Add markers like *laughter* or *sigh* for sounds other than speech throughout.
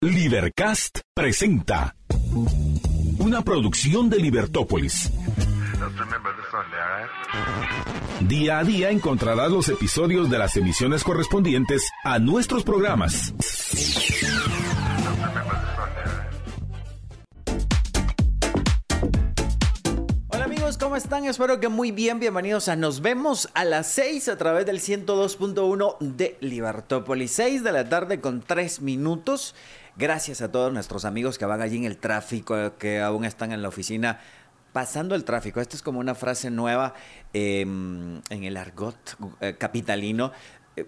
Libercast presenta una producción de Libertópolis. Día a día encontrarás los episodios de las emisiones correspondientes a nuestros programas. Hola amigos, ¿cómo están? Espero que muy bien. Bienvenidos a Nos vemos a las 6 a través del 102.1 de Libertópolis. 6 de la tarde con 3 minutos. Gracias a todos nuestros amigos que van allí en el tráfico, que aún están en la oficina pasando el tráfico. Esta es como una frase nueva eh, en el argot eh, capitalino. Eh,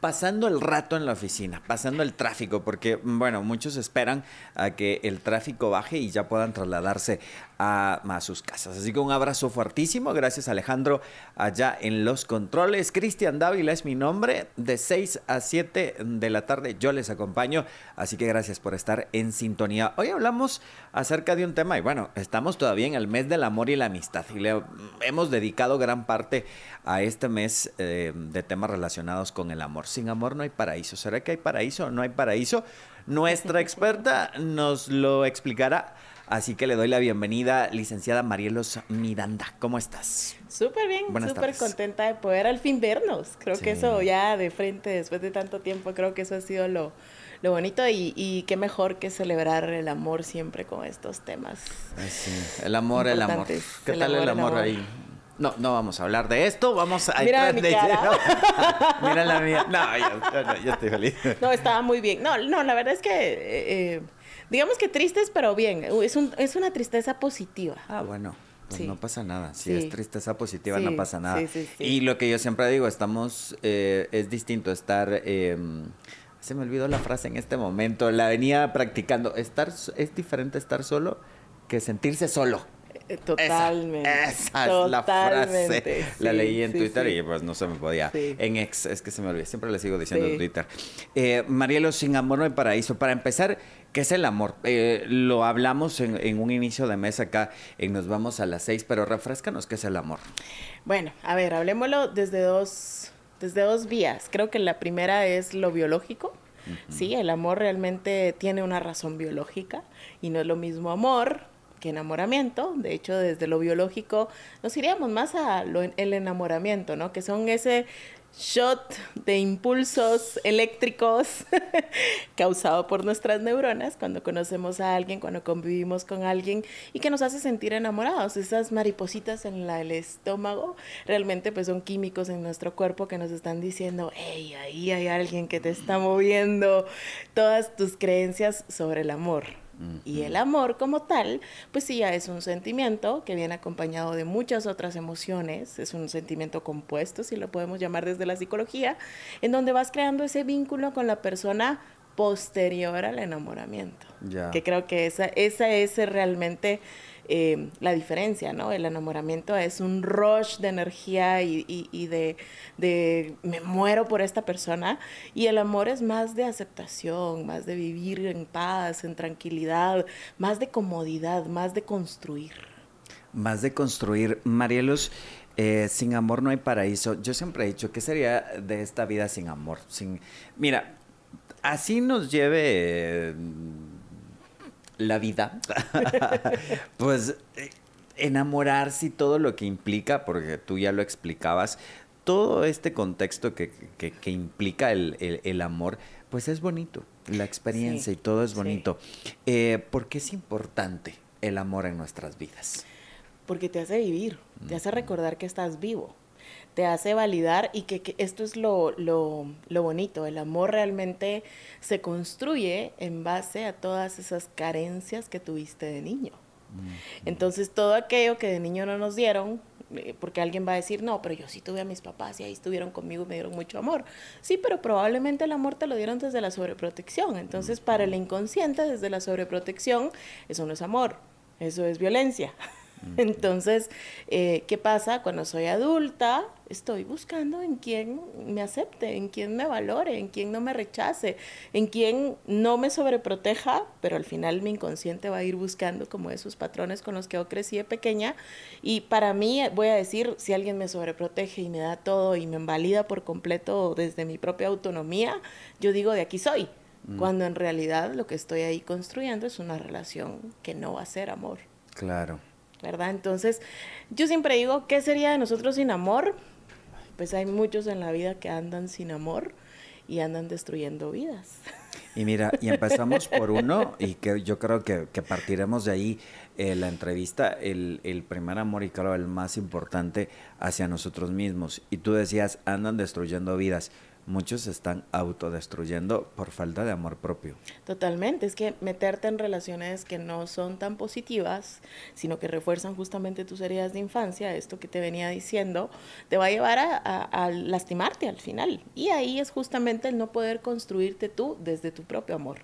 pasando el rato en la oficina, pasando el tráfico, porque, bueno, muchos esperan a que el tráfico baje y ya puedan trasladarse a, sus casas. Así que un abrazo fuertísimo, gracias Alejandro allá en los controles. Cristian Dávila es mi nombre, de 6 a 7 de la tarde yo les acompaño, así que gracias por estar en sintonía. Hoy hablamos acerca de un tema y bueno, estamos todavía en el mes del amor y la amistad y le hemos dedicado gran parte a este mes eh, de temas relacionados con el amor. Sin amor no hay paraíso. ¿Será que hay paraíso o no hay paraíso? Nuestra experta nos lo explicará. Así que le doy la bienvenida, licenciada Marielos Miranda. ¿Cómo estás? Súper bien, súper contenta de poder al fin vernos. Creo sí. que eso ya de frente, después de tanto tiempo, creo que eso ha sido lo, lo bonito y, y, qué mejor que celebrar el amor siempre con estos temas. Ay, sí. El amor, el amor. ¿Qué el tal amor, el amor, el amor ahí? No, no vamos a hablar de esto, vamos a Mira mi de cara. *laughs* Mira la mía. No, yo, estoy feliz. No, estaba muy bien. No, no, la verdad es que eh, digamos que tristes, pero bien. Es, un, es una tristeza positiva. Ah, bueno. Pues Sí. no pasa nada. Si Sí. es tristeza positiva, Sí, no pasa nada. sí, sí, sí. Y lo que yo siempre digo, estamos, eh, es distinto estar, eh, se me olvidó la frase en este momento, la venía practicando. Estar, es diferente estar solo que sentirse solo. Totalmente. Esa, esa es la frase. La leí en sí, Twitter sí. y pues no se me podía. En ex, es que se me olvidó. Siempre le sigo diciendo en Twitter. Eh, Marielo, sin amor no hay paraíso. Para empezar, ¿qué es el amor? Eh, lo hablamos en, en un inicio de mes acá en Nos Vamos a las seis, pero refrescanos qué es el amor. Bueno, a ver, hablemoslo desde dos, desde dos vías. Creo que la primera es lo biológico. Sí, el amor realmente tiene una razón biológica y no es lo mismo amor que enamoramiento. De hecho, desde lo biológico nos iríamos más a lo, el enamoramiento, ¿no? Que son ese shot de impulsos eléctricos *laughs* causado por nuestras neuronas cuando conocemos a alguien, cuando convivimos con alguien y que nos hace sentir enamorados. Esas maripositas en la, el estómago realmente pues son químicos en nuestro cuerpo que nos están diciendo, hey, ahí hay alguien que te está moviendo todas tus creencias sobre el amor. Y el amor como tal, pues sí, ya es un sentimiento que viene acompañado de muchas otras emociones, es un sentimiento compuesto, si lo podemos llamar desde la psicología, en donde vas creando ese vínculo con la persona posterior al enamoramiento. Que creo que esa, esa es realmente eh, la diferencia, ¿no? El enamoramiento es un rush de energía y, y, y de, de, me muero por esta persona y el amor es más de aceptación, más de vivir en paz, en tranquilidad, más de comodidad, más de construir. Más de construir. Marielos, eh, sin amor no hay paraíso. Yo siempre he dicho, ¿qué sería de esta vida sin amor? Sin... Mira, así nos lleve... eh, la vida, *laughs* pues eh, enamorarse y todo lo que implica, porque tú ya lo explicabas, todo este contexto que, que, que implica el, el, el, amor, pues es bonito, la experiencia Sí, y todo es sí. bonito. Eh, ¿Por qué es importante el amor en nuestras vidas? Porque te hace vivir, te hace recordar que estás vivo, te hace validar y que, que esto es lo, lo, lo, bonito, el amor realmente se construye en base a todas esas carencias que tuviste de niño. Entonces todo aquello que de niño no nos dieron, eh, porque alguien va a decir, no, pero yo sí tuve a mis papás y ahí estuvieron conmigo y me dieron mucho amor. Sí, pero probablemente el amor te lo dieron desde la sobreprotección. Entonces para el inconsciente, desde la sobreprotección, eso no es amor, eso es violencia. *laughs* *laughs* Entonces, eh, ¿qué pasa? Cuando soy adulta, estoy buscando en quien me acepte, en quien me valore, en quien no me rechace, en quien no me sobreproteja, pero al final mi inconsciente va a ir buscando como esos patrones con los que yo crecí de pequeña. Y para mí, voy a decir, si alguien me sobreprotege y me da todo y me invalida por completo desde mi propia autonomía, yo digo, de aquí soy. Mm. Cuando en realidad lo que estoy ahí construyendo es una relación que no va a ser amor. Claro. ¿Verdad? Entonces, yo siempre digo, ¿qué sería de nosotros sin amor? Pues hay muchos en la vida que andan sin amor y andan destruyendo vidas. Y mira, y empezamos por uno, y que yo creo que, partiremos de ahí eh, la entrevista, el, el, primer amor y claro, el más importante hacia nosotros mismos. Y tú decías, andan destruyendo vidas muchos se están autodestruyendo por falta de amor propio. Totalmente, es que meterte en relaciones que no son tan positivas, sino que refuerzan justamente tus heridas de infancia, esto que te venía diciendo, te va a llevar a, lastimarte al final. Y ahí es justamente el no poder construirte tú desde tu propio amor.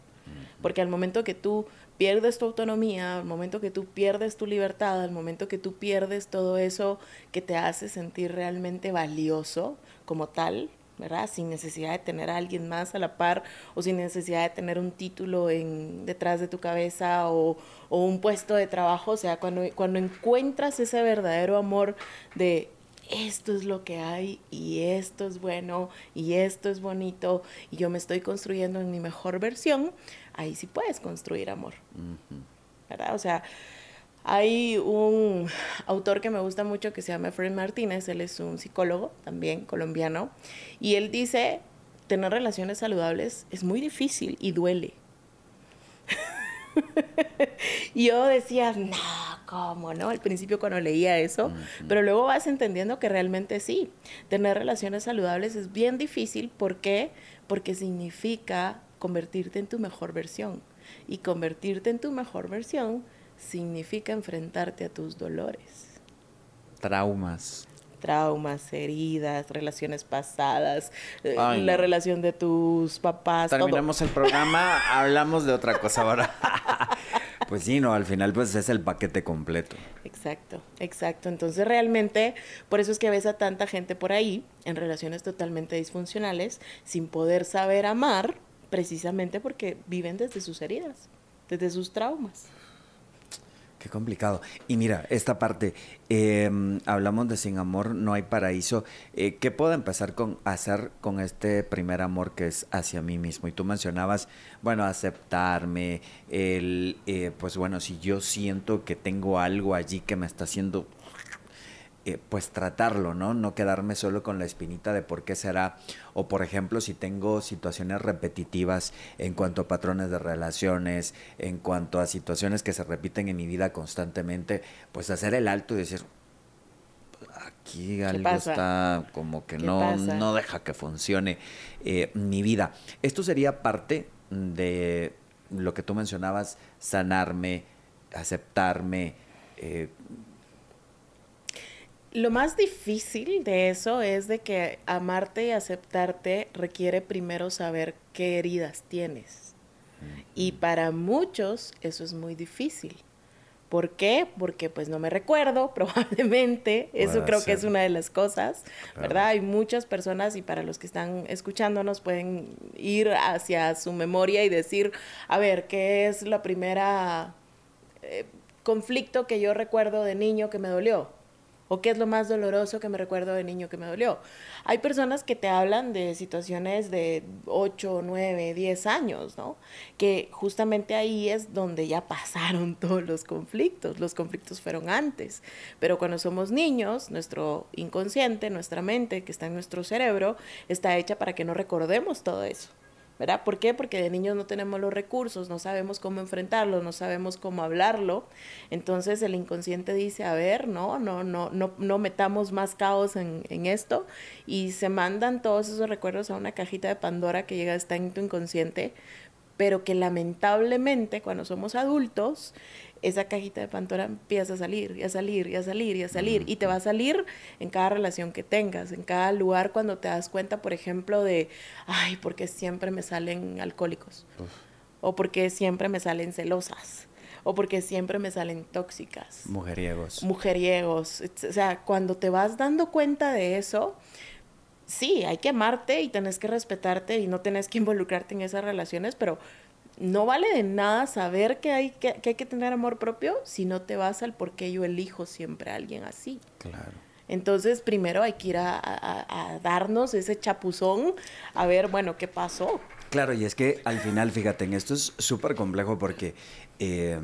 Porque al momento que tú pierdes tu autonomía, al momento que tú pierdes tu libertad, al momento que tú pierdes todo eso que te hace sentir realmente valioso como tal, ¿verdad? Sin necesidad de tener a alguien más a la par o sin necesidad de tener un título en, detrás de tu cabeza o, o un puesto de trabajo. O sea, cuando, cuando encuentras ese verdadero amor de esto es lo que hay y esto es bueno y esto es bonito y yo me estoy construyendo en mi mejor versión, ahí sí puedes construir amor. ¿Verdad? O sea, hay un autor que me gusta mucho que se llama Fred Martínez, él es un psicólogo también colombiano, y él dice, tener relaciones saludables es muy difícil y duele. *laughs* yo decía, no, ¿cómo no? Al principio cuando leía eso, pero luego vas entendiendo que realmente sí, tener relaciones saludables es bien difícil, ¿por qué? Porque significa convertirte en tu mejor versión. Y convertirte en tu mejor versión significa enfrentarte a tus dolores. Traumas. Traumas, heridas, relaciones pasadas, eh, la relación de tus papás. Terminamos el programa, *laughs* hablamos de otra cosa ahora. *laughs* pues sí, no, al final pues es el paquete completo. Exacto, exacto. Entonces realmente, por eso es que ves a tanta gente por ahí en relaciones totalmente disfuncionales, sin poder saber amar, precisamente porque viven desde sus heridas, desde sus traumas. Qué complicado. Y mira, esta parte, em, hablamos de sin amor no hay paraíso. Eh, ¿Qué puedo empezar con hacer con este primer amor que es hacia mí mismo? Y tú mencionabas, bueno, aceptarme, el, eh, pues bueno, si yo siento que tengo algo allí que me está haciendo eh, pues tratarlo, ¿no? No quedarme solo con la espinita de por qué será. O por ejemplo, si tengo situaciones repetitivas en cuanto a patrones de relaciones, en cuanto a situaciones que se repiten en mi vida constantemente, pues hacer el alto y decir, aquí algo está como que no, no deja que funcione eh, mi vida. Esto sería parte de lo que tú mencionabas, sanarme, aceptarme, eh, lo más difícil de eso es de que amarte y aceptarte requiere primero saber qué heridas tienes. Y para muchos eso es muy difícil. ¿Por qué? Porque pues no me recuerdo, *laughs* probablemente. Eso creo que es una de las cosas, ¿verdad? Hay muchas personas y para los que están escuchándonos pueden ir hacia su memoria y decir, a ver, ¿qué es la primera eh, conflicto que yo recuerdo de niño que me dolió? ¿O qué es lo más doloroso que me recuerdo de niño que me dolió? Hay personas que te hablan de situaciones de 8, 9, 10 años, ¿no? Que justamente ahí es donde ya pasaron *laughs* todos los conflictos. Los conflictos fueron antes. Pero cuando somos niños, nuestro inconsciente, nuestra mente que está en nuestro cerebro, está hecha para que no recordemos todo eso. ¿Verdad? ¿Por qué? Porque de niños no tenemos los recursos, no sabemos cómo enfrentarlo, no sabemos cómo hablarlo. Entonces el inconsciente dice, a ver, no, no, no, no, no metamos más caos en, esto y se mandan todos esos recuerdos a una cajita de Pandora que llega está en tu inconsciente, pero que lamentablemente cuando somos adultos esa cajita de Pandora empieza a salir y a salir y a salir y a salir. Y te va a salir en cada relación que tengas, en cada lugar cuando te das cuenta, por ejemplo, de, ay, porque siempre me salen alcohólicos. O porque siempre me salen celosas. O porque siempre me salen tóxicas. Mujeriegos. Mujeriegos. O sea, cuando te vas dando cuenta de eso, sí, hay que amarte y tenés que respetarte y no tenés que involucrarte en esas relaciones, pero no vale de nada saber que hay que, hay que tener amor propio si no te vas al por qué yo elijo siempre a alguien así. Claro. Entonces, primero hay que ir a, darnos ese chapuzón, a ver, bueno, ¿qué pasó? Claro, y es que al final, fíjate, en esto es súper complejo porque, eh,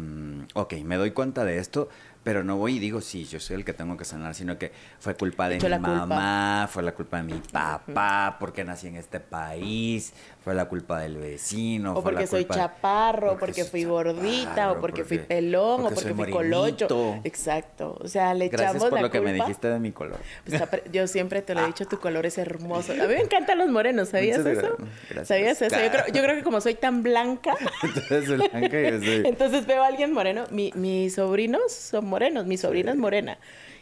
ok, me doy cuenta de esto, pero no voy y digo, sí, yo soy el que tengo que sanar, sino que fue culpa de mi mamá, fue la culpa de mi papá, porque nací en este país, fue la culpa del vecino. O porque soy chaparro, porque, fui gordita, o porque, fui pelón, o porque fui colocho. Exacto. O sea, le echamos Gracias por lo que me dijiste de mi color. Pues, yo siempre te lo he dicho, tu color es hermoso. A mí me *laughs* encantan los morenos, ¿sabías eso? Gracias. ¿Sabías eso? Yo creo, yo creo, que como soy tan blanca. *laughs* Entonces, blanca yo soy... *laughs* Entonces veo a alguien moreno. Mi, mis sobrinos son morenos, mi sobrina es morena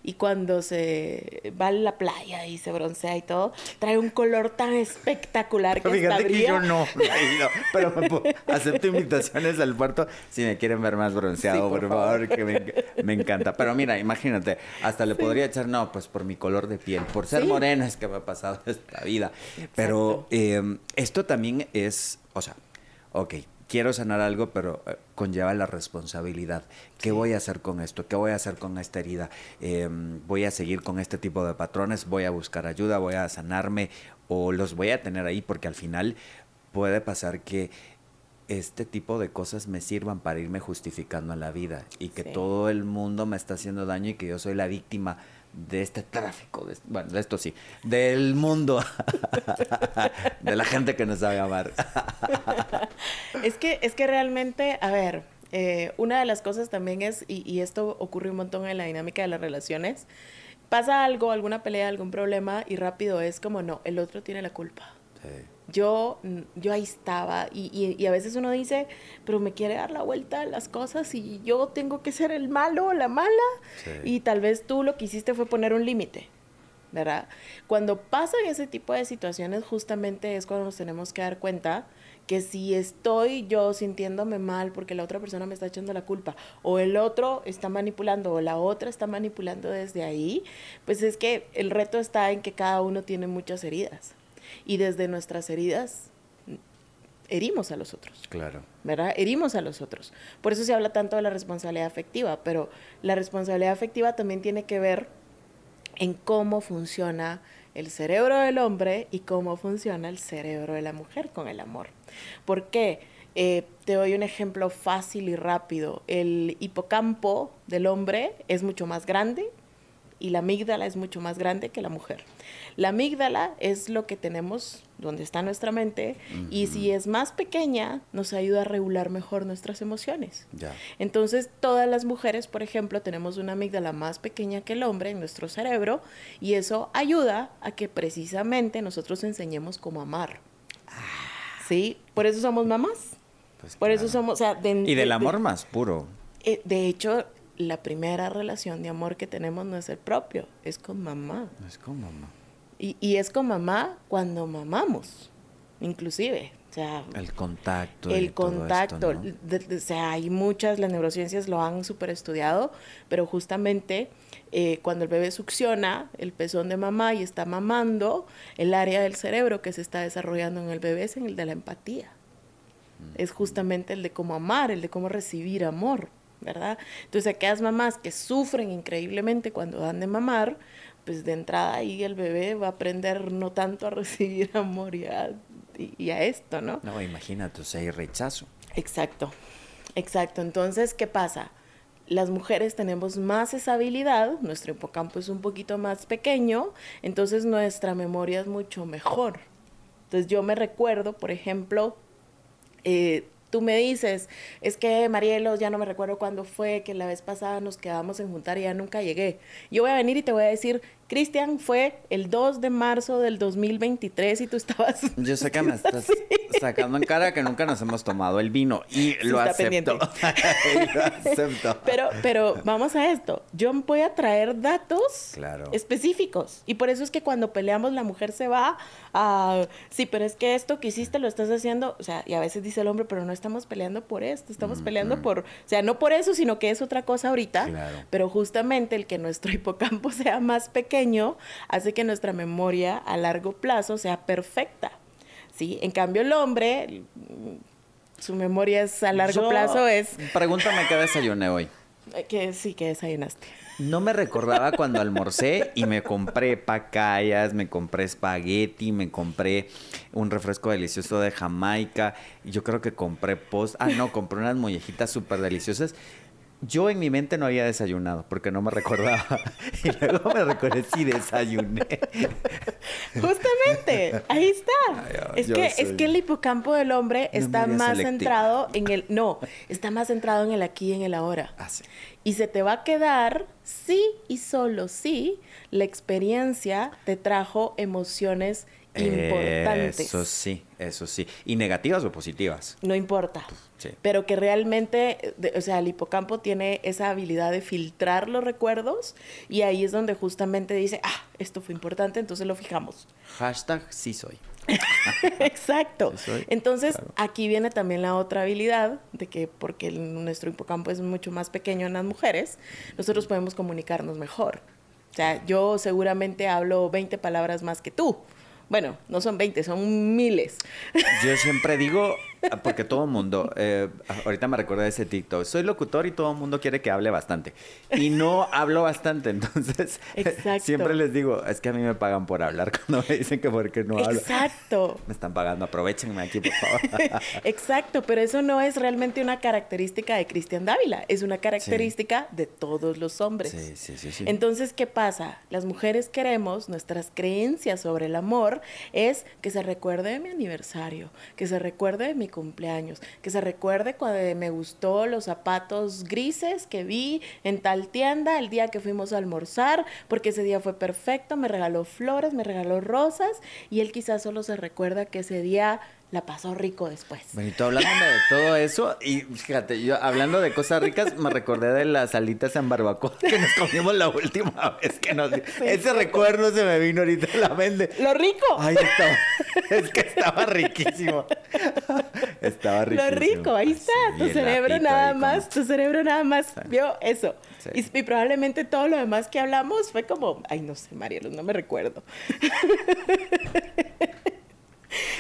y cuando se va a la playa y se broncea y todo, trae un color tan espectacular que Fíjate que yo no, *laughs* pero acepto invitaciones al puerto si me quieren ver más bronceado, por, favor, que me, encanta. Pero mira, *laughs* imagínate, hasta le podría echar, no, pues por mi color de piel, por ser morena es que me ha pasado *laughs* esta vida. Pero eh, esto también es, o sea, ok, quiero sanar algo, pero eh, conlleva la responsabilidad. ¿Qué voy a hacer con esto? ¿Qué voy a hacer con esta herida? Em, ¿Voy a seguir con este tipo de patrones? ¿Voy a buscar ayuda? ¿Voy a sanarme? ¿O los voy a tener ahí? Porque al final puede pasar que este tipo de cosas me sirvan para irme justificando en la vida y que todo el mundo me está haciendo daño y que yo soy la víctima de este tráfico, de, bueno, de esto sí, del mundo, *laughs* de la gente que nos sabe amar. es que, es que realmente, a ver, eh, una de las cosas también es, y, esto ocurre un montón en la dinámica de las relaciones, pasa algo, alguna pelea, algún problema, y rápido es como, no, el otro tiene la culpa. Sí. Yo, yo ahí estaba y, y, a veces uno dice, pero me quiere dar la vuelta a las cosas y yo tengo que ser el malo o la mala y tal vez tú lo que hiciste fue poner un límite, ¿verdad? Cuando pasan ese tipo de situaciones justamente es cuando nos tenemos que dar cuenta que si estoy yo sintiéndome mal porque la otra persona me está echando la culpa o el otro está manipulando o la otra está manipulando desde ahí, pues es que el reto está en que cada uno tiene muchas heridas y desde nuestras heridas herimos a los otros. Claro. ¿Verdad? Herimos a los otros. Por eso se habla tanto de la responsabilidad afectiva, pero la responsabilidad afectiva también tiene que ver en cómo funciona el cerebro del hombre y cómo funciona el cerebro de la mujer con el amor. ¿Por qué? Eh, te doy un ejemplo fácil y rápido. El hipocampo del hombre es mucho más grande y la amígdala es mucho más grande que la mujer. La amígdala es lo que tenemos donde está nuestra mente y si es más pequeña nos ayuda a regular mejor nuestras emociones. Entonces todas las mujeres, por ejemplo, tenemos una amígdala más pequeña que el hombre en nuestro cerebro y eso ayuda a que precisamente nosotros enseñemos cómo amar. ¿Sí? Por eso somos mamás. Pues por eso somos... y del amor más puro. Eh, de hecho, la primera relación de amor que tenemos no es el propio, es con mamá. Es con mamá. Y, es con mamá cuando mamamos, inclusive. O sea, el contacto. El contacto. o sea, hay muchas, las neurociencias lo han super estudiado, pero justamente eh, cuando el bebé succiona el pezón de mamá y está mamando, el área del cerebro que se está desarrollando en el bebé es en el de la empatía. Es justamente el de cómo amar, el de cómo recibir amor, ¿verdad? Entonces, aquellas mamás que sufren increíblemente cuando dan de mamar, pues de entrada ahí el bebé va a aprender no tanto a *laughs* recibir amor y a, y, a esto, ¿no? No, imagínate, o sea, hay rechazo. Exacto, exacto. Entonces, ¿qué pasa? Las mujeres tenemos más esa habilidad, nuestro hipocampo es un poquito más pequeño, entonces nuestra memoria es mucho mejor. Entonces yo me recuerdo, por ejemplo, eh, tú me dices, es que Marielos, ya no me recuerdo cuándo fue, que la vez pasada nos quedamos en juntar y ya nunca llegué. Yo voy a venir y te voy a decir, Cristian, fue el 2 de marzo del 2023 y tú estabas... *laughs* Yo sé que me estás *laughs* sacando en cara que nunca nos hemos tomado el vino y lo, acepto. *laughs* lo acepto. Pero, pero vamos a esto. Yo voy a traer datos específicos y por eso es que cuando peleamos la mujer se va a... Sí, pero es que esto que hiciste lo estás haciendo... O sea, y a veces dice el hombre, pero no estamos peleando por esto, estamos peleando por... O sea, no por eso, sino que es otra cosa ahorita. Pero justamente el que nuestro hipocampo sea más pequeño hace que nuestra memoria a largo plazo sea perfecta. ¿sí? En cambio, el hombre, su memoria es a largo plazo es... Pregúntame qué desayuné hoy. Que sí, que desayunaste. No me recordaba cuando almorcé y me compré pacayas, me compré espagueti, me compré un refresco delicioso de Jamaica. Yo creo que compré post. Ah, no, compré unas mollejitas súper deliciosas. Yo en mi mente no había desayunado porque no me recordaba. *laughs* Y luego me recordé si desayuné. *laughs* Justamente, ahí está. Ay, es, que, es que el hipocampo del hombre No está más centrado en el... No, está más centrado en el aquí y en el ahora. Ah, sí. Y se te va a quedar sí y solo sí la experiencia te trajo emociones importantes. Eso sí, eso sí. ¿Y negativas o positivas? No importa. Sí. Pero que realmente, de- o sea, el hipocampo tiene esa habilidad de filtrar los recuerdos y ahí es donde justamente dice, ah, esto fue importante, entonces lo fijamos. Hashtag sí soy. *laughs* Exacto. Sí soy, Entonces, claro. aquí viene también la otra habilidad de que porque el- nuestro hipocampo es mucho más pequeño en las mujeres, nosotros podemos comunicarnos mejor. O sea, yo seguramente hablo 20 palabras más que tú. Bueno, no son 20, son miles. Yo siempre digo, porque todo el mundo, eh, ahorita me recuerda ese TikTok, soy locutor y todo el mundo quiere que hable bastante. Y no hablo bastante, entonces *laughs* Exacto. siempre les digo, es que a mí me pagan por hablar *laughs* cuando me dicen que porque no hablo. Exacto. *laughs* Me están pagando, aprovechenme aquí, por favor. Exacto, pero eso no es realmente una característica de Cristian Dávila, es una característica de todos los hombres. Sí, sí, sí, sí. Entonces, ¿qué pasa? Las mujeres queremos, nuestras creencias sobre el amor es que se recuerde de mi aniversario, que se recuerde de mi cumpleaños, que se recuerde cuando me gustó los zapatos grises que vi en tal tienda el día que fuimos a almorzar, porque ese día fue perfecto, me regaló flores, me regaló rosas y él quizás solo se recuerda que ese día la pasó rico después. Benito, hablándome de todo eso, y fíjate, yo hablando de cosas ricas, me recordé de las alitas en barbacoa *laughs* que nos comimos la última vez que nos... Ese recuerdo se me vino ahorita a la mente. Lo rico. Ay, estaba, es que estaba riquísimo. Estaba Lo riquísimo. rico, ahí está. Sí, tu cerebro nada como- más, tu cerebro nada más vio eso. Sí. Y, y probablemente todo lo demás que hablamos fue como, ay, no sé, Marielo, no me recuerdo. *laughs*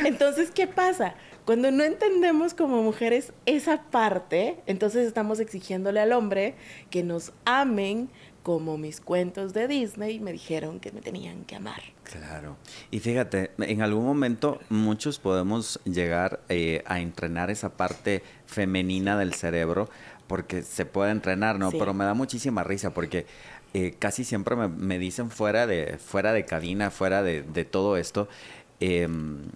Entonces, ¿qué pasa? Cuando no entendemos como mujeres esa parte, entonces estamos exigiéndole al hombre que nos amen como mis cuentos de Disney me dijeron que me tenían que amar. Claro. Y fíjate, en algún momento muchos podemos llegar eh, a entrenar esa parte femenina del cerebro porque se puede entrenar, ¿no? Sí. Pero me da muchísima risa porque eh, casi siempre me, me dicen fuera de, fuera de cabina, fuera de, de todo esto, em,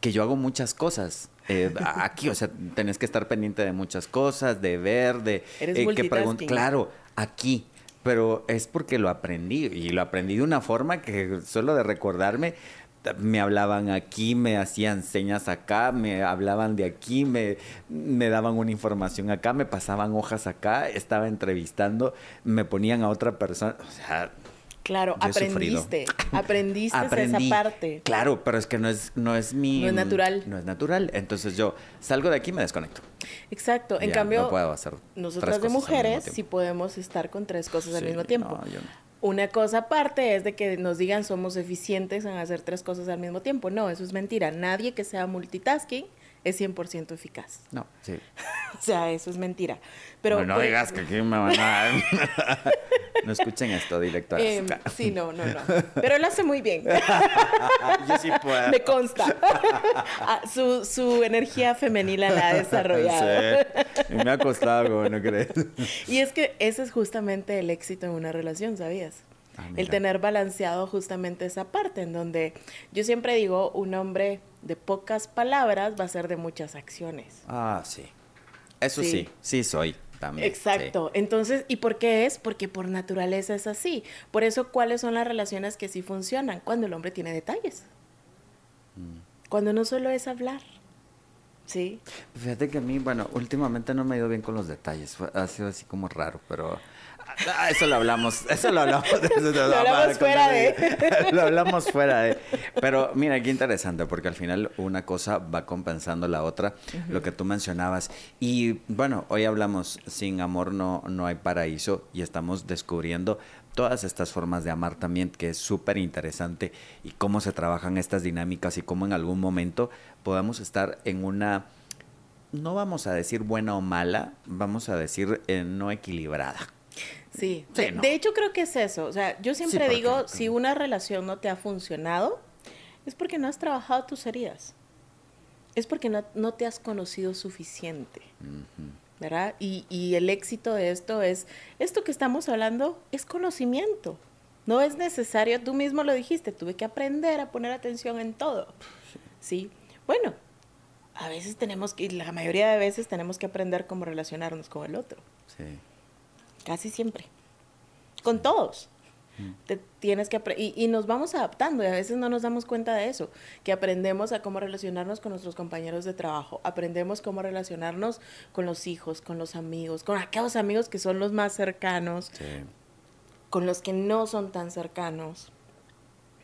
que yo hago muchas cosas. eh, *laughs* aquí, o sea, tenés que estar pendiente de muchas cosas, de ver, de Eres que pregun- multitasking. Claro, aquí. Pero es porque lo aprendí y lo aprendí de una forma que solo de recordarme me hablaban aquí, me hacían señas acá, me hablaban de aquí, me, me daban una información acá, me pasaban hojas acá, estaba entrevistando, me ponían a otra persona, o sea, Claro, Yo aprendiste, *laughs* aprendiste aprendí. esa parte. Claro, pero es que no es, no es mi... No es natural. No es natural. Entonces yo salgo de aquí y me desconecto. Exacto. En cambio, no puedo hacer tres nosotras de mujeres sí podemos estar con tres cosas al mismo tiempo. no, yo no. Una cosa aparte es de que nos digan somos eficientes en hacer tres cosas al mismo tiempo. No, eso es mentira. Nadie que sea multitasking es 100% eficaz. No, sí. *laughs* O sea, eso es mentira. Pero no, no pues, digas que aquí me van a... *laughs* no escuchen esto, directora. em, sí, no, no, no. Pero él hace muy bien. *laughs* Yo sí puedo. Me consta. Ah, su, su energía femenina la ha desarrollado. Sí. Y me ha costado, ¿no crees? Y es que ese es justamente el éxito en una relación, ¿sabías? Ah, el tener balanceado justamente esa parte en donde yo siempre digo, un hombre de pocas palabras va a ser de muchas acciones. Ah, sí. Eso sí, Sí. sí, soy también. Exacto. Entonces, ¿y por qué es? Porque por naturaleza es así. Por eso, ¿cuáles son las relaciones que sí funcionan? Cuando el hombre tiene detalles. Mm. Cuando no solo es hablar. ¿Sí? sí. Fíjate que a mí, bueno, últimamente no me ha ido bien con los detalles. Ha sido así como raro, pero... Ah, eso lo hablamos, eso lo hablamos. eso Lo hablamos fuera de. lo hablamos fuera de. Pero mira, qué interesante, porque al final una cosa va compensando la otra, lo que tú mencionabas. Y bueno, hoy hablamos, sin amor no, no hay paraíso, y estamos descubriendo todas estas formas de amar también, que es súper interesante, y cómo se trabajan estas dinámicas y cómo en algún momento podamos estar en una no vamos a decir buena o mala, vamos a decir eh, no equilibrada. Sí, de, hecho creo que es eso. O sea, yo siempre digo, si una relación no te ha funcionado, es porque no has trabajado tus heridas. Es porque no, te has conocido suficiente. ¿Verdad? Y, y el éxito de esto es, esto que estamos hablando es conocimiento. No es necesario, tú mismo lo dijiste, tuve que aprender a poner atención en todo. Sí. Bueno, a veces tenemos que, la mayoría de veces tenemos que aprender cómo relacionarnos con el otro. Sí. Casi siempre. Con todos. Mm. Te tienes que y, y, nos vamos adaptando y a veces no nos damos cuenta de eso, que aprendemos a cómo relacionarnos con nuestros compañeros de trabajo, aprendemos cómo relacionarnos con los hijos, con los amigos, con aquellos amigos que son los más cercanos, con los que no son tan cercanos.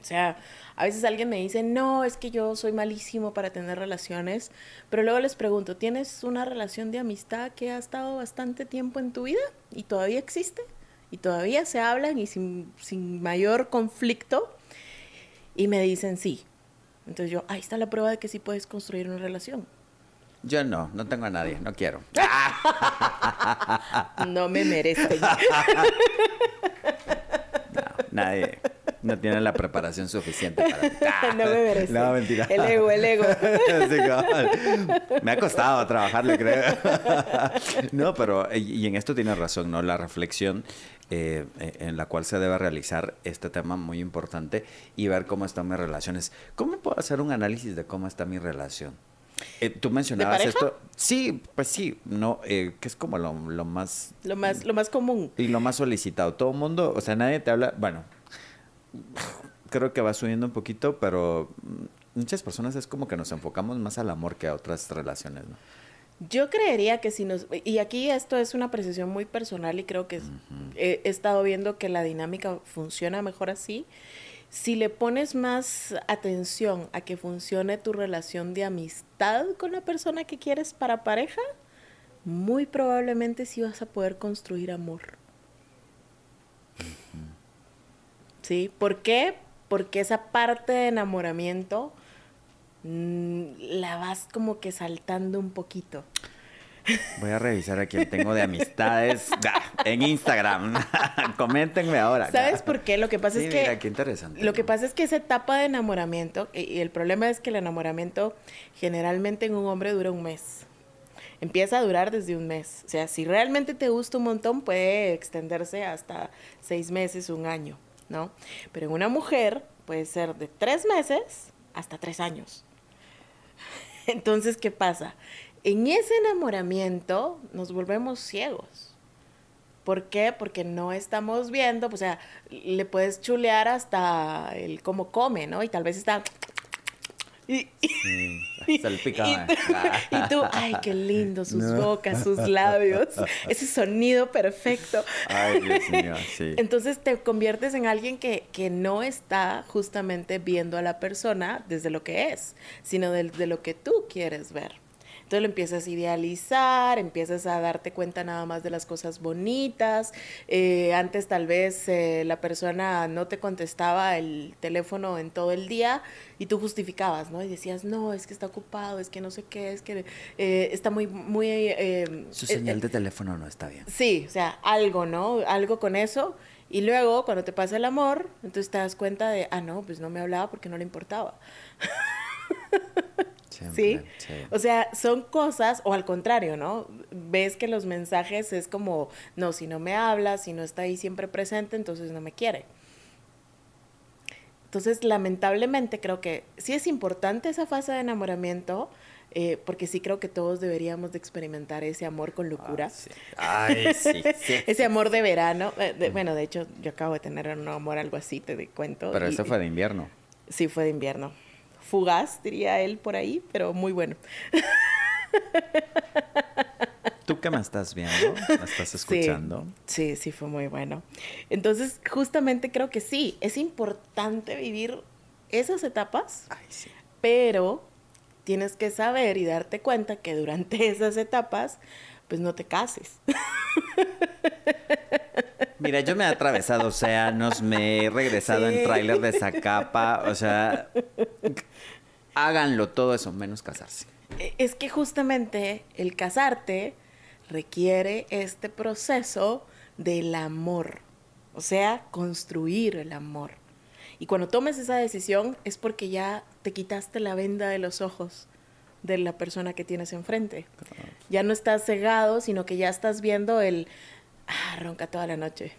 O sea, a veces alguien me dice, no, es que yo soy malísimo para tener relaciones, pero luego les pregunto, ¿tienes una relación de amistad que ha estado bastante tiempo en tu vida y todavía existe? Y todavía se hablan y sin, sin mayor conflicto. Y me dicen sí. Entonces yo, ahí está la prueba de que sí puedes construir una relación. Yo no, no tengo a nadie, no quiero. *laughs* no me merecen. *laughs* no, nadie no tiene la preparación suficiente para... *laughs* no me merece. No, mentira. El ego, el ego. *laughs* me ha costado trabajarle, creo. *laughs* no, pero, y en esto tiene razón, ¿no? La reflexión eh, en la cual se debe realizar este tema muy importante y ver cómo están mis relaciones. ¿Cómo puedo hacer un análisis de cómo está mi relación? Eh, Tú mencionabas esto. Sí, pues sí, no, eh, que es como lo, lo, más... Lo más... Lo más común. Y lo más solicitado. Todo el mundo, o sea, nadie te habla... Bueno, creo que va subiendo un poquito, pero muchas personas es como que nos enfocamos más al amor que a otras relaciones, ¿no? Yo creería que si nos... Y aquí esto es una apreciación muy personal y creo que he, estado viendo que la dinámica funciona mejor así. Si le pones más atención a que funcione tu relación de amistad con la persona que quieres para pareja, muy probablemente sí vas a poder construir amor. ¿Sí? ¿Por qué? Porque esa parte de enamoramiento mm, la vas como que saltando un poquito. Voy a revisar a quién tengo de amistades en Instagram. *laughs* Coméntenme ahora. ¿Sabes por qué? Lo que pasa es que. Mira, qué interesante. Lo que pasa es que esa etapa de enamoramiento, y el problema es que el enamoramiento generalmente en un hombre dura un mes. Empieza a durar desde un mes. O sea, si realmente te gusta un montón, puede extenderse hasta seis meses, un año. ¿No? Pero en una mujer puede ser de tres meses hasta tres años. *laughs* Entonces, ¿qué pasa? En ese enamoramiento nos volvemos ciegos. ¿Por qué? Porque no estamos viendo, o sea, le puedes chulear hasta el cómo come, ¿no? Y tal vez está y, y, *laughs* *laughs* tú, ay, qué lindo, sus bocas, sus labios, *laughs* ese sonido perfecto. Ay, Dios mío, *laughs* sí. Entonces te conviertes en alguien que, que, no está justamente viendo a la persona desde lo que es, sino desde lo que tú quieres ver. Entonces lo empiezas a idealizar, empiezas a darte cuenta nada más de las cosas bonitas. Eh, antes tal vez eh, la persona no te contestaba el teléfono en todo el día y tú justificabas, ¿no? Y decías, no, es que está ocupado, es que no sé qué, es que eh, está muy, muy... Su señal de teléfono no está bien. Sí, o sea, algo, ¿no? Algo con eso. Y luego, cuando te pasa el amor, entonces te das cuenta de, ah, no, pues no me hablaba porque no le importaba. *laughs* ¿Sí? O sea, son cosas, o al contrario, ¿no? Ves que los mensajes es como, no, si no me habla, si no está ahí siempre presente, entonces no me quiere. Entonces, lamentablemente creo que sí es importante esa fase de enamoramiento, eh, porque sí creo que todos deberíamos de experimentar ese amor con locura. Ah, Ay, sí, *laughs* ese amor de verano. Eh, bueno, de hecho, yo acabo de tener un amor algo así, te cuento. Pero eso fue de invierno. Sí, fue de invierno fugaz, diría él por ahí, pero muy bueno. ¿Tú qué me estás viendo? ¿Me estás escuchando? Sí, sí, fue muy bueno. Entonces, justamente creo que sí, es importante vivir esas etapas, Ay, sí. pero tienes que saber y darte cuenta que durante *laughs* esas etapas, pues no te cases. Mira, yo me he atravesado *laughs* océanos, me he regresado en tráiler de Zacapa, o sea, háganlo todo eso, menos casarse. e, es que justamente el casarte requiere este proceso del amor, o sea, construir el amor. Y cuando tomes esa decisión es porque ya te quitaste la venda de los ojos de la persona que tienes enfrente. Ya no estás cegado, sino que ya estás viendo el, ah, ronca toda la noche.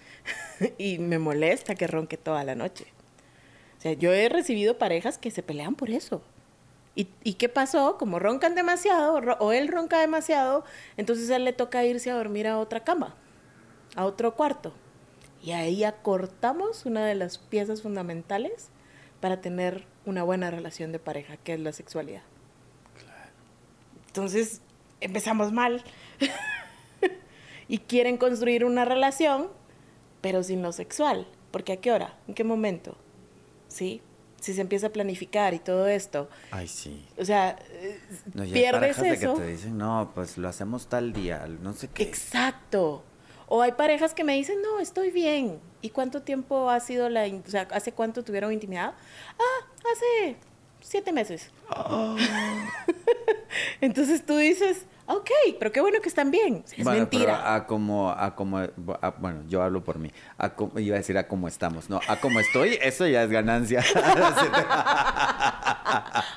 *laughs* y me molesta que ronque toda la noche. O sea, yo he recibido parejas que se pelean por eso. ¿Y, ¿Y, qué pasó? Como roncan demasiado, o él ronca demasiado, entonces a él le toca irse a dormir a otra cama, a otro cuarto. Y ahí acortamos una de las piezas fundamentales para tener una buena relación de pareja, que es la sexualidad. Entonces empezamos mal. *laughs* y quieren construir una relación, pero sin lo sexual. Porque a qué hora? ¿En qué momento? ¿Sí? Si se empieza a planificar y todo esto. Ay, sí. O sea, No, pierdes parejas eso. de que te dicen, no, pues lo hacemos tal día, no sé qué. Exacto. O hay parejas que me dicen, no, estoy bien. ¿Y cuánto tiempo ha sido la... O sea, ¿hace cuánto tuvieron intimidad? Ah, hace siete meses. *gasps* *laughs* Entonces tú dices, ok, pero qué bueno que están bien. Es Bueno, mentira. pero a como, a como, a- bueno, yo hablo por mí. A como- iba a decir a cómo estamos. No, a cómo estoy, eso ya es ganancia. *laughs*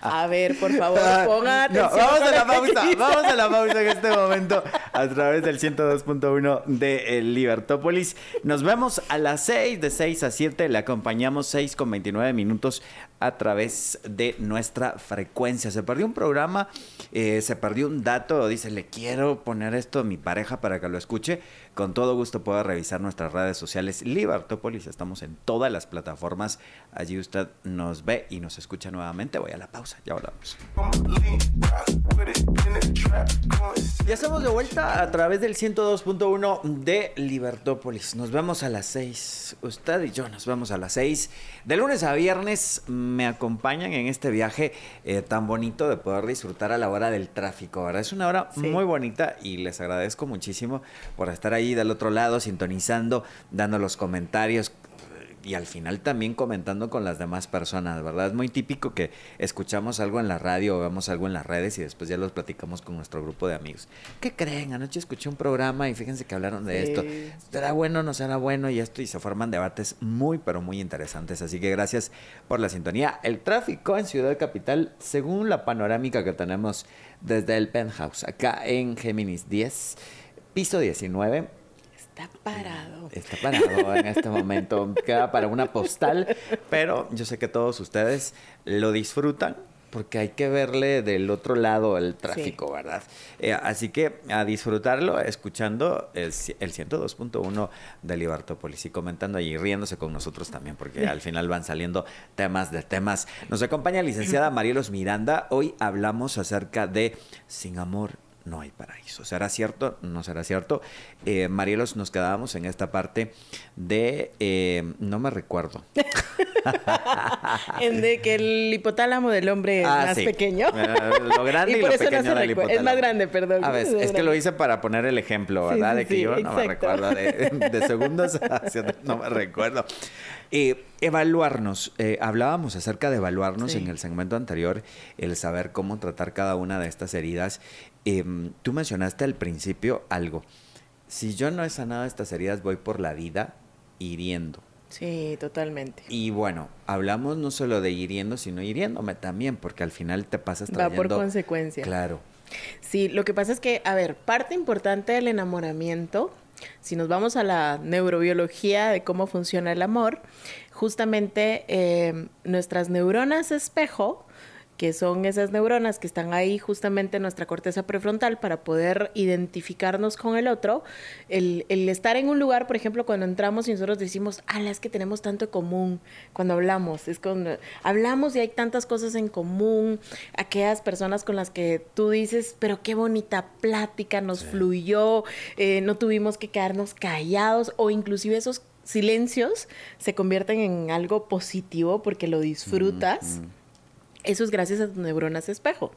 A ver, por favor, atención. No, vamos a la pausa, vamos a la pausa en este momento a través del 102.1 de eh, Libertópolis. Nos vemos a las 6, de 6 a 7, le acompañamos 6 con 29 minutos a través de nuestra frecuencia. Se perdió un programa, eh, se perdió un dato, dice, le quiero poner esto a mi pareja para que lo escuche. Con todo gusto pueda revisar nuestras redes sociales Libertópolis. Estamos en todas las plataformas. Allí usted nos ve y nos escucha nuevamente. Voy a la pausa, ya volvemos. Ya estamos de vuelta a través del 102.1 de Libertópolis. Nos vemos a las 6. Usted y yo nos vemos a las 6. De lunes a viernes me acompañan en este viaje eh, tan bonito de poder disfrutar a la hora del tráfico, ¿verdad? Es una hora Sí. muy bonita y les agradezco muchísimo por estar ahí del otro lado, sintonizando, dando los comentarios y al final también comentando con las demás personas, ¿verdad? Es muy típico que escuchamos algo en la radio o vemos algo en las redes y después ya los platicamos con nuestro grupo de amigos. ¿Qué creen? Anoche escuché un programa y fíjense que hablaron de Sí. esto. ¿Será bueno o no será bueno? Y esto, y se forman debates muy, pero muy interesantes. Así que gracias por la sintonía. El tráfico en Ciudad Capital, según la panorámica que tenemos desde el penthouse, acá en Géminis 10, piso 19, Está parado. Está parado en este momento. Queda para una postal, pero yo sé que todos ustedes lo disfrutan porque hay que verle del otro lado el tráfico, ¿verdad? Eh, así que a disfrutarlo escuchando el, ci- el 102.1 de Libertópolis y comentando ahí, riéndose con nosotros también, porque al final van saliendo temas de temas. Nos acompaña la licenciada Marielos Miranda. Hoy hablamos acerca de Sin Amor no hay paraíso. ¿Será cierto? ¿No será cierto? Eh, Marielos, nos quedábamos en esta parte de... eh, no me recuerdo. *laughs* En de que el hipotálamo del hombre es Ah, más sí. pequeño. Eh, lo grande y, lo no pequeño se del recue- Es hipotálamo. más grande, perdón. A ver, es que lo hice para poner el ejemplo, ¿verdad? sí, de que sí, yo no me recuerdo de, de segundos *laughs* hacia no me recuerdo. Eh, evaluarnos. Eh, hablábamos acerca de evaluarnos Sí. en el segmento anterior, el saber cómo tratar cada una de estas heridas. Eh, tú mencionaste al principio algo. Si yo no he sanado estas heridas, voy por la vida hiriendo. Sí, totalmente. Y bueno, hablamos no solo de hiriendo, sino hiriéndome también, porque al final te pasas Va trayendo... por consecuencia. Claro. Sí, lo que pasa es que, a ver, parte importante del enamoramiento, si nos vamos a la neurobiología de cómo funciona el amor, justamente eh, nuestras neuronas espejo, que son esas neuronas que están ahí justamente en nuestra corteza prefrontal para poder identificarnos con el otro, el, el estar en un lugar, por ejemplo, cuando entramos y nosotros decimos, ah, es que tenemos tanto en común cuando hablamos, es cuando hablamos y hay tantas cosas en común, aquellas personas con las que tú dices, pero qué bonita plática, nos fluyó, eh, no tuvimos que quedarnos callados o inclusive esos silencios se convierten en algo positivo porque lo disfrutas. Eso es gracias a tus neuronas espejo.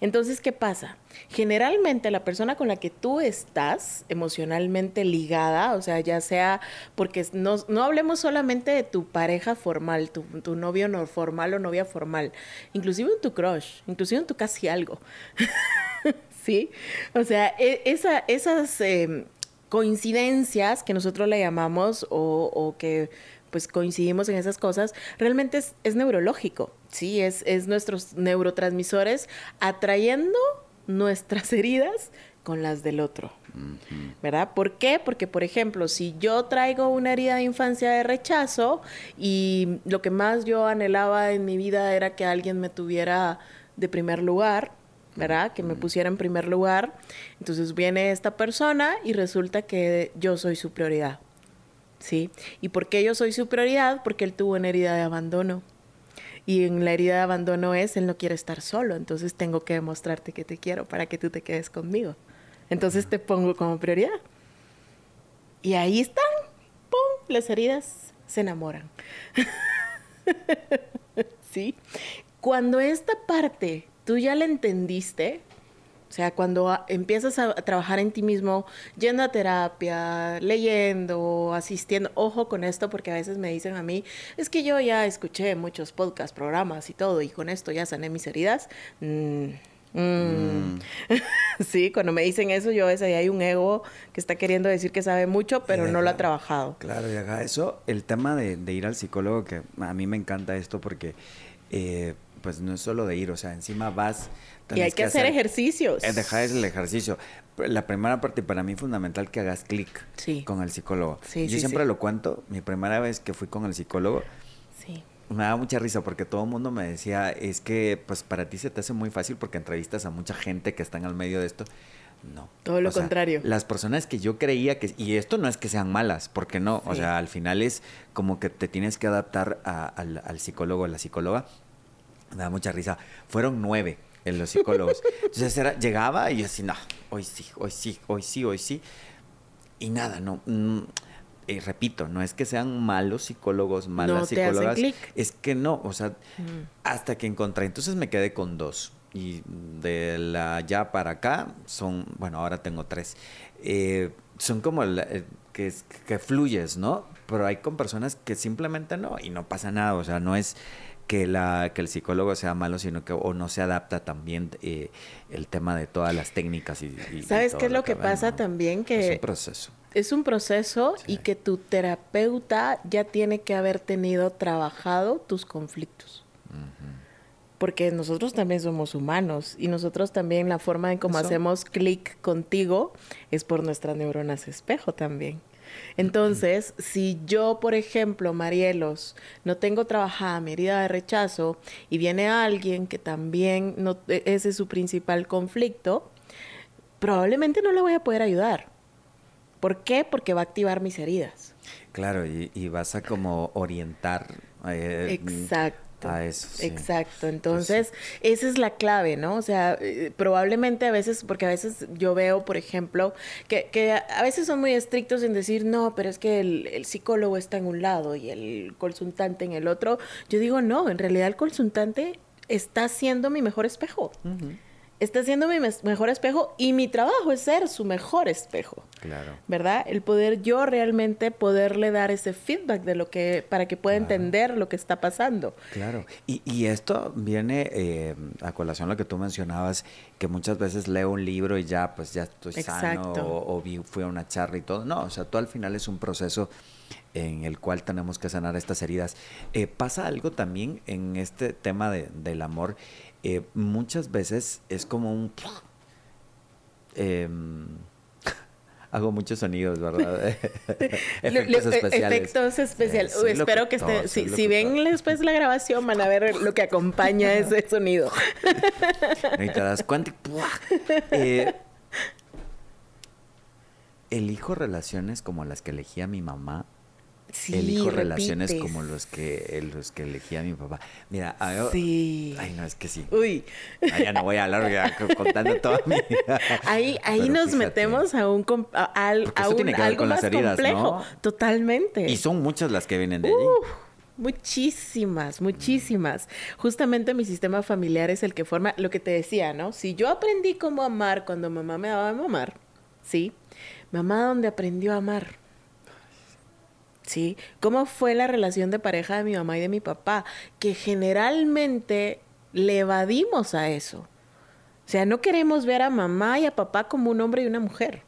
Entonces, ¿qué pasa? Generalmente la persona con la que tú estás emocionalmente ligada, o sea, ya sea porque no, no hablemos solamente de tu pareja formal, tu, tu, novio no formal o novia formal, inclusive en tu crush, inclusive en tu casi algo. *laughs* ¿Sí? O sea, e, esa, esas eh, coincidencias que nosotros le llamamos o que pues coincidimos en esas cosas, realmente es, es neurológico, ¿sí? Es, es nuestros neurotransmisores atrayendo nuestras *laughs* heridas con las del otro, ¿verdad? ¿Por qué? Porque, por ejemplo, si yo traigo una herida de infancia de rechazo y lo que más yo anhelaba en mi vida era que alguien me tuviera de primer lugar, ¿verdad? Que me pusiera en primer lugar. Entonces viene esta persona y resulta que yo soy su prioridad. ¿Sí? ¿Y por qué yo soy su prioridad? Porque él tuvo una herida de abandono. Y en la herida de abandono es, él no quiere estar solo, entonces tengo que demostrarte que te quiero para que tú te quedes conmigo. Entonces te pongo como prioridad. Y ahí están, ¡pum! Las heridas se enamoran. *laughs* ¿Sí? Cuando esta parte tú ya la entendiste, o sea, cuando empiezas a trabajar en ti mismo, yendo a terapia, leyendo, asistiendo, ojo con esto porque a veces me dicen a mí, es que yo ya escuché muchos podcasts, programas y todo, y con esto ya sané mis heridas. Mm, mm. *laughs* Sí, cuando me dicen eso, yo ves ahí hay un ego que está queriendo decir que sabe mucho, pero no lo ha trabajado. Claro, y acá eso, el tema de, de, ir al psicólogo, que a mí me encanta esto porque, eh, pues no es solo de ir, o sea, encima vas y hay que, hacer, ejercicios. Es dejar el ejercicio. La primera parte para mí fundamental que hagas clic con el psicólogo. Yo siempre lo cuento, mi primera vez que fui con el psicólogo, me daba mucha risa porque todo el mundo me decía, es que pues para ti se te hace muy fácil porque entrevistas a mucha gente que están al medio de esto. No. Todo lo contrario. las personas que yo creía que... Y esto no es que sean malas, porque no. O sea, al final es como que te tienes que adaptar al, al psicólogo o la psicóloga. Me da mucha risa. Fueron nueve en los psicólogos. Entonces era, llegaba y yo así, no, hoy sí, hoy sí, hoy sí, hoy sí. Y nada, no. Mm, y repito, no es que sean malos psicólogos, malas no psicólogas. Es que no, o sea, mm. hasta que encontré. Entonces me quedé con dos. Y de la ya para acá son, bueno, ahora tengo tres. Eh, son como eh, que, que fluyes, ¿no? Pero hay con personas que simplemente no, y no pasa nada. O sea, no es que, la, que el psicólogo sea malo, sino que o no se adapta también eh, el tema de todas las técnicas. Y, ¿Sabes qué es lo que, pasa también? Que es un proceso. Es un proceso y que tu terapeuta ya tiene que haber tenido trabajado tus conflictos. Porque nosotros también somos humanos y nosotros también la forma en cómo hacemos clic contigo es por nuestras neuronas espejo también. Entonces, si yo, por ejemplo, Marielos, no tengo trabajada mi herida de rechazo y viene alguien que también no, e, ese es su principal conflicto, probablemente no le voy a poder ayudar. ¿Por qué? Porque va a activar mis heridas. Claro, y, vas a como orientar. Eh, Exacto. Exacto. Entonces, esa es la clave, ¿no? O sea, eh, probablemente a veces, porque a veces yo veo, por ejemplo, que, que a veces son muy estrictos en decir, no, pero es que el, psicólogo está en un lado y el consultante en el otro. Yo digo, no, en realidad el consultante está siendo mi mejor espejo está siendo mi mejor espejo y mi trabajo es ser su mejor espejo. Claro. ¿Verdad? El poder yo realmente poderle dar ese feedback de lo que, para que pueda entender lo que está pasando. Claro. Y, y esto viene eh, a colación lo que tú mencionabas, que muchas veces leo un libro y ya, pues ya estoy sano o, fui a una charla y todo. No, o sea, tú al final es un proceso en el cual tenemos que sanar estas heridas. Eh, pasa algo también en este tema de, del amor eh, muchas veces es como un... Em, *laughs* hago muchos sonidos, ¿verdad? *laughs* *laughs* efectos especiales. Efectos especiales. espero que esté, si, ven después la grabación van a ver lo que acompaña ese sonido. y te das cuenta. Eh, elijo relaciones como las que elegía mi mamá elijo relaciones como los que los que elegía mi papá. Mira, sí. ay no, es que sí. Uy. ya no voy a hablar contando toda mi vida. Ahí ahí nos metemos a un a, un, algo más complejo, totalmente. Y son muchas las que vienen de allí. Muchísimas, muchísimas. Justamente mi sistema familiar es el que forma lo que te decía, ¿no? Si yo aprendí cómo amar cuando mamá me daba a mamar, ¿sí? Mamá, ¿dónde aprendió a amar? ¿Sí? ¿Cómo fue la relación de pareja de mi mamá y de mi papá? Que generalmente le evadimos a eso. O sea, no queremos ver a mamá y a papá como un hombre y una mujer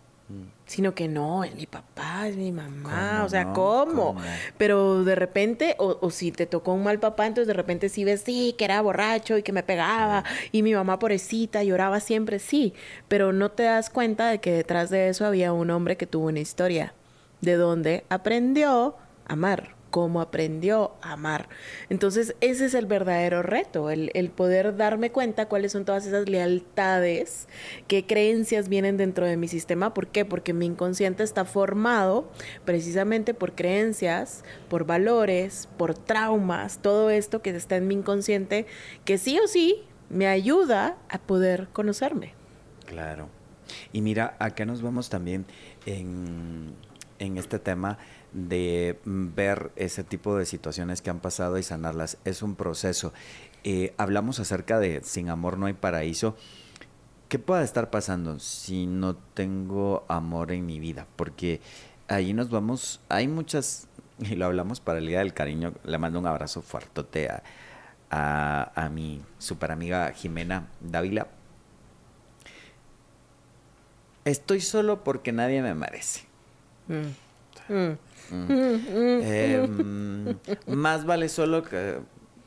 sino que no, es mi papá, es mi mamá, o sea, ¿cómo? Pero de repente, o, si te tocó un mal papá, entonces de repente sí ves, sí, que era borracho y que me pegaba, y mi mamá pobrecita lloraba siempre, sí, pero no te das cuenta de que detrás de eso había un hombre que tuvo una historia, de donde aprendió a amar cómo aprendió a amar. Entonces, ese es el verdadero reto, el, poder darme cuenta cuáles son todas esas lealtades, qué creencias vienen dentro de mi sistema. ¿Por qué? Porque mi inconsciente está formado precisamente por creencias, por valores, por traumas, todo esto que está en mi inconsciente, que sí o sí me ayuda a poder conocerme. Claro. Y mira, acá nos vamos también en, en este tema de ver ese tipo de situaciones que han pasado y sanarlas. Es un proceso. Eh, hablamos acerca de sin amor no hay paraíso. ¿Qué puede estar pasando si no tengo amor en mi vida? Porque ahí nos vamos, hay muchas, y lo hablamos para el Día del Cariño, le mando un abrazo fuertote a, a, mi super amiga Jimena Dávila. Estoy solo porque nadie me merece. Mm. Mm. Em, más vale solo que...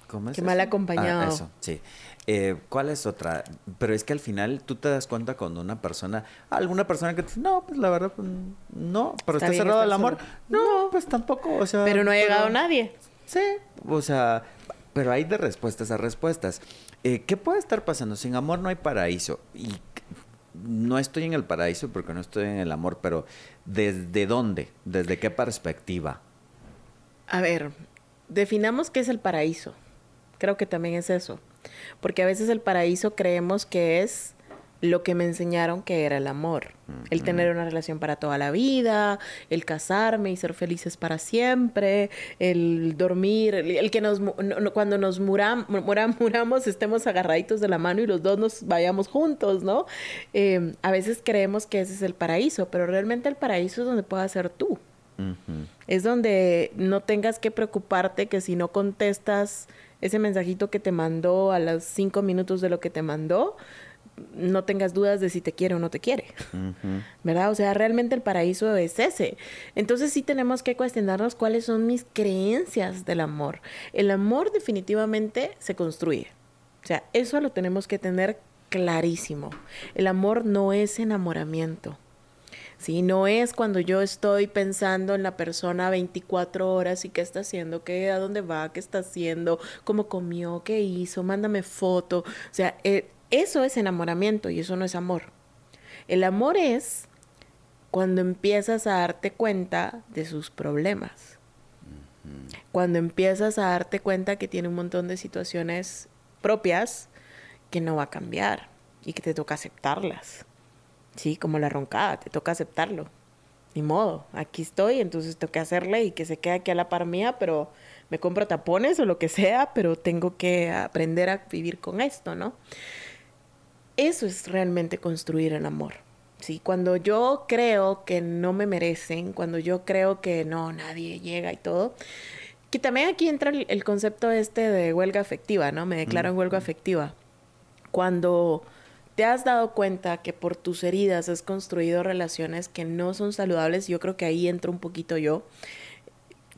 ¿Cómo es que mal acompañado. Ah, eso, sí. Eh, ¿Cuál es otra? Pero es que al final tú te das cuenta cuando una persona, alguna persona que te dice, no, pues la verdad, pues, no, pero está, cerrado el amor. No, pues tampoco, o sea. Pero no ha llegado nadie. Sí, o sea, pero hay de respuestas a respuestas. Eh, ¿Qué puede estar pasando? Sin amor no hay paraíso. Y no estoy en el paraíso porque no estoy en el amor, pero ¿desde dónde? ¿Desde qué perspectiva? A ver, definamos qué es el paraíso. Creo que también es eso. Porque a veces el paraíso creemos que es lo que me enseñaron que era el amor. El tener una relación para toda la vida, el casarme y ser felices para siempre, el dormir, el, que nos, cuando nos *laughs* muramos estemos agarraditos de la mano y los dos nos vayamos juntos, ¿no? Em, a veces creemos que ese es el paraíso, pero realmente el paraíso es donde puedas ser tú. Es donde no tengas que preocuparte que si no contestas ese mensajito que te mandó a los cinco minutos de lo que te mandó, no tengas dudas de si te quiere o no te quiere. ¿Verdad? O sea, realmente el paraíso es ese. Entonces sí tenemos que cuestionarnos cuáles son mis creencias del amor. El amor definitivamente se construye. O sea, eso lo tenemos que tener clarísimo. El amor no es enamoramiento. ¿sí? No es cuando yo estoy pensando en la persona 24 horas y qué está haciendo, qué, a dónde va, qué está haciendo, cómo comió, qué hizo, mándame foto. O sea, eh, eso es enamoramiento y eso no es amor. El amor es cuando empiezas a darte cuenta de sus problemas. Cuando empiezas a darte cuenta que tiene un montón de situaciones propias que no va a cambiar y que te toca aceptarlas. Sí, como la roncada, te toca aceptarlo. Ni modo, aquí estoy, entonces tengo que hacerle y que se quede aquí a la par mía, pero me compro tapones o lo que sea, pero tengo que aprender a vivir con esto, ¿no? Eso es realmente construir el amor. ¿sí? Cuando yo creo que no me merecen, cuando yo creo que no, nadie llega y todo, que también aquí entra el, concepto este de huelga afectiva, ¿no? Me declaro en huelga afectiva. Cuando te has dado cuenta que por tus heridas has construido relaciones que no son saludables, yo creo que ahí entro un poquito yo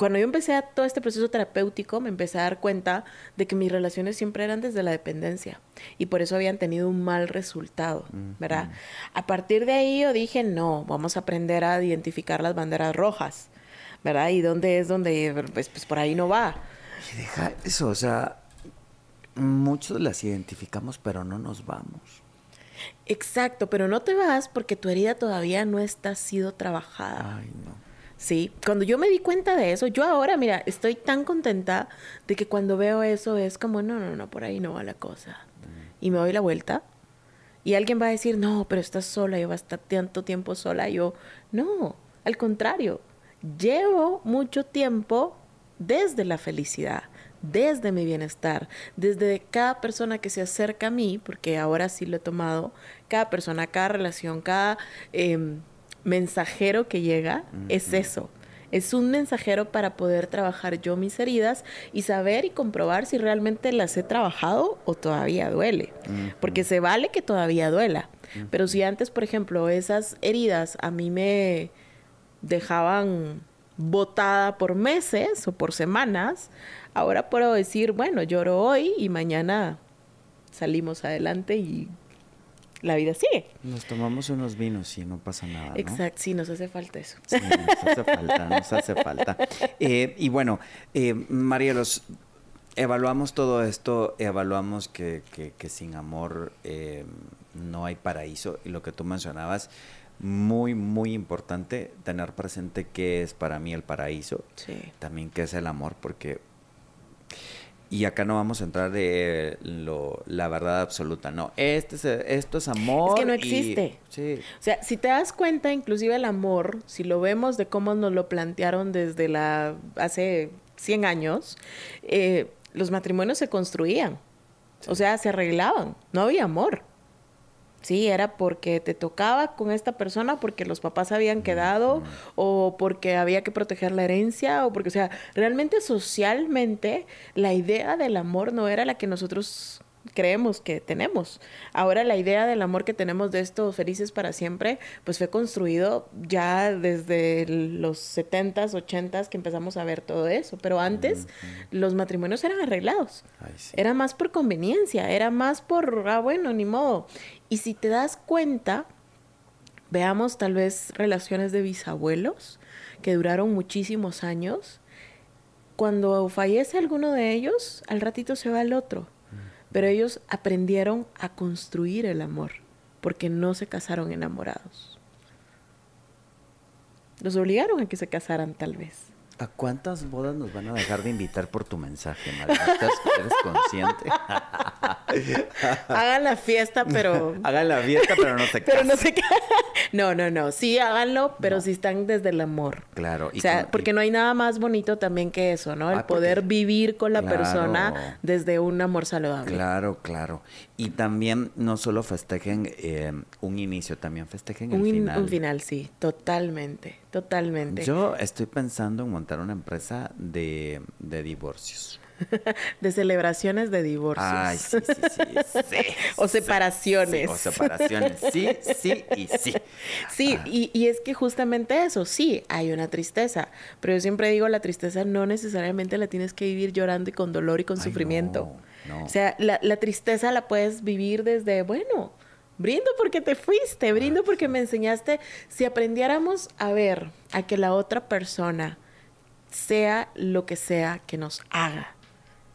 cuando yo empecé a todo este proceso terapéutico, me empecé a dar cuenta de que mis relaciones siempre eran desde la dependencia y por eso habían tenido un mal resultado, ¿verdad? A partir de ahí yo dije, no, vamos a aprender a identificar las banderas rojas, ¿verdad? Y dónde es donde, pues, pues por ahí no va. Y deja eso, o sea, muchos las identificamos, pero no nos vamos. Exacto, pero no te vas porque tu herida todavía no está sido trabajada. Ay, no. Sí, cuando yo me di cuenta de eso, yo ahora, mira, estoy tan contenta de que cuando veo eso es como, no, no, no, por ahí no va la cosa. Y me doy la vuelta y alguien va a decir, no, pero estás sola, yo a estar tanto tiempo sola. yo, no, al contrario, llevo mucho tiempo desde la felicidad, desde mi bienestar, desde cada persona que se acerca a mí, porque ahora sí lo he tomado, cada persona, cada relación, cada em, mensajero que llega, es eso. Es un mensajero para poder trabajar yo mis heridas y saber y comprobar si realmente las he trabajado o todavía duele. Porque se vale que todavía duela. Pero si antes, por ejemplo, esas heridas a mí me dejaban botada por meses o por semanas, ahora puedo decir, bueno, lloro hoy y mañana salimos adelante y la vida sigue. Nos tomamos unos vinos y no pasa nada. ¿no? Exacto, sí, nos hace falta eso. Sí, nos hace falta, nos hace falta. Eh, y bueno, eh, Marielos, evaluamos todo esto, evaluamos que, que, que sin amor eh, no hay paraíso. Y lo que tú mencionabas, muy, muy importante tener presente qué es para mí el paraíso. Sí. También qué es el amor, porque y acá no vamos a entrar de lo, la verdad absoluta, no. Este es, esto es amor. Es que no y- existe. sí. O sea, si te das cuenta, inclusive el amor, si lo vemos de cómo nos lo plantearon desde la hace 100 años, eh, los matrimonios se construían. O sea, se arreglaban. No había amor. Sí, era porque te tocaba con esta persona, porque los papás habían quedado, o porque había que proteger la herencia, o porque, o sea, realmente socialmente la idea del amor no era la que nosotros creemos que tenemos. Ahora la idea del amor que tenemos de estos felices para siempre, pues fue construido ya desde los 70s, 80s que empezamos a ver todo eso, pero antes los matrimonios eran arreglados. Ay, sí. Era más por conveniencia, era más por, ah, bueno, ni modo. Y si te das cuenta, veamos tal vez relaciones de bisabuelos que duraron muchísimos años. Cuando fallece alguno de ellos, al ratito se va el otro. Pero ellos aprendieron a construir el amor, porque no se casaron enamorados. Los obligaron a que se casaran tal vez. ¿A cuántas bodas nos van a dejar de invitar por tu mensaje, María? ¿Estás, ¿Eres consciente? Hagan la fiesta, pero *laughs* Hagan la fiesta, pero no se Pero casen. no sé qué. No, no, no. Sí, háganlo, pero si están desde el amor. Claro. O sea, con- porque no hay nada más bonito también que eso, ¿no? El Ah, porque- poder vivir con la Claro. persona desde un amor saludable. Claro, claro. Y también no solo festejen eh, un inicio, también festejen el Un, in- final. un final, sí. Totalmente, totalmente. Yo estoy pensando en montar una empresa de, de divorcios. *laughs* De celebraciones de divorcios. Ay, sí, sí, sí. sí, *laughs* O separaciones. sí, o separaciones. Sí, sí y sí. Sí, y, y es que justamente eso, sí, hay una tristeza, pero yo siempre digo, la tristeza no necesariamente la tienes que vivir llorando y con dolor y con Ay, sufrimiento. no, no. O sea, la, la tristeza la puedes vivir desde, bueno, brindo porque te fuiste, brindo porque me enseñaste. Si aprendiéramos a ver a que la otra persona, sea lo que sea que nos haga,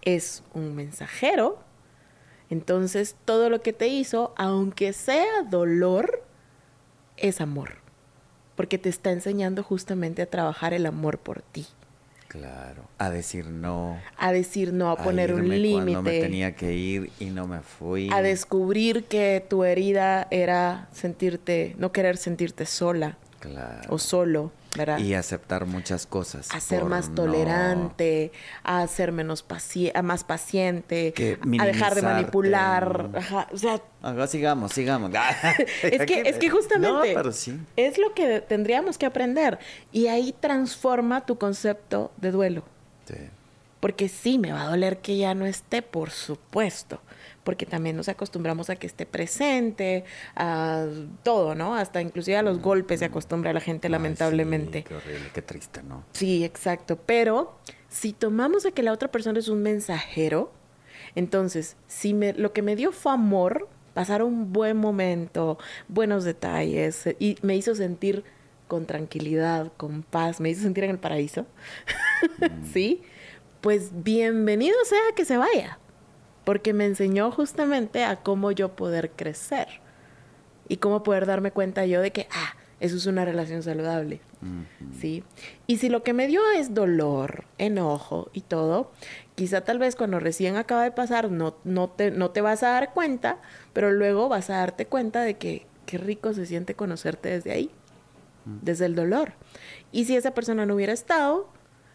es un mensajero, entonces todo lo que te hizo, aunque sea dolor, es amor. Porque te está enseñando justamente a trabajar el amor por ti. Claro. A decir no. A decir no, a poner un irme Cuando me límite. tenía que ir y no me fui. A descubrir que tu herida era sentirte, no querer sentirte sola Claro. o solo, ¿verdad? Y aceptar muchas cosas. a ser más no- tolerante, a ser menos paci a más paciente, a dejar de manipular. Ajá, O sea, Ajá, sigamos, sigamos. *laughs* es que, es que *laughs* justamente No, pero sí. es lo que tendríamos que aprender. Y ahí transforma tu concepto de duelo. Sí. Porque sí, me va a doler que ya no esté, por supuesto. Porque también nos acostumbramos a que esté presente, a todo, ¿no? Hasta inclusive a los golpes se acostumbra la gente, Ay, lamentablemente. sí, qué horrible, qué triste, ¿no? Sí, exacto. Pero si tomamos a que la otra persona es un mensajero, entonces, si me, lo que me dio fue amor, pasar un buen momento, buenos detalles, y me hizo sentir con tranquilidad, con paz, me hizo sentir en el paraíso, *laughs* ¿sí? Pues bienvenido sea que se vaya, porque me enseñó justamente a cómo yo poder crecer y cómo poder darme cuenta yo de que, ah, eso es una relación saludable. ¿sí? Y si lo que me dio es dolor, enojo y todo, quizá tal vez cuando recién acaba de pasar no, no, te, no te vas a dar cuenta, pero luego vas a darte cuenta de que qué rico se siente conocerte desde ahí, desde el dolor. Y si esa persona no hubiera estado,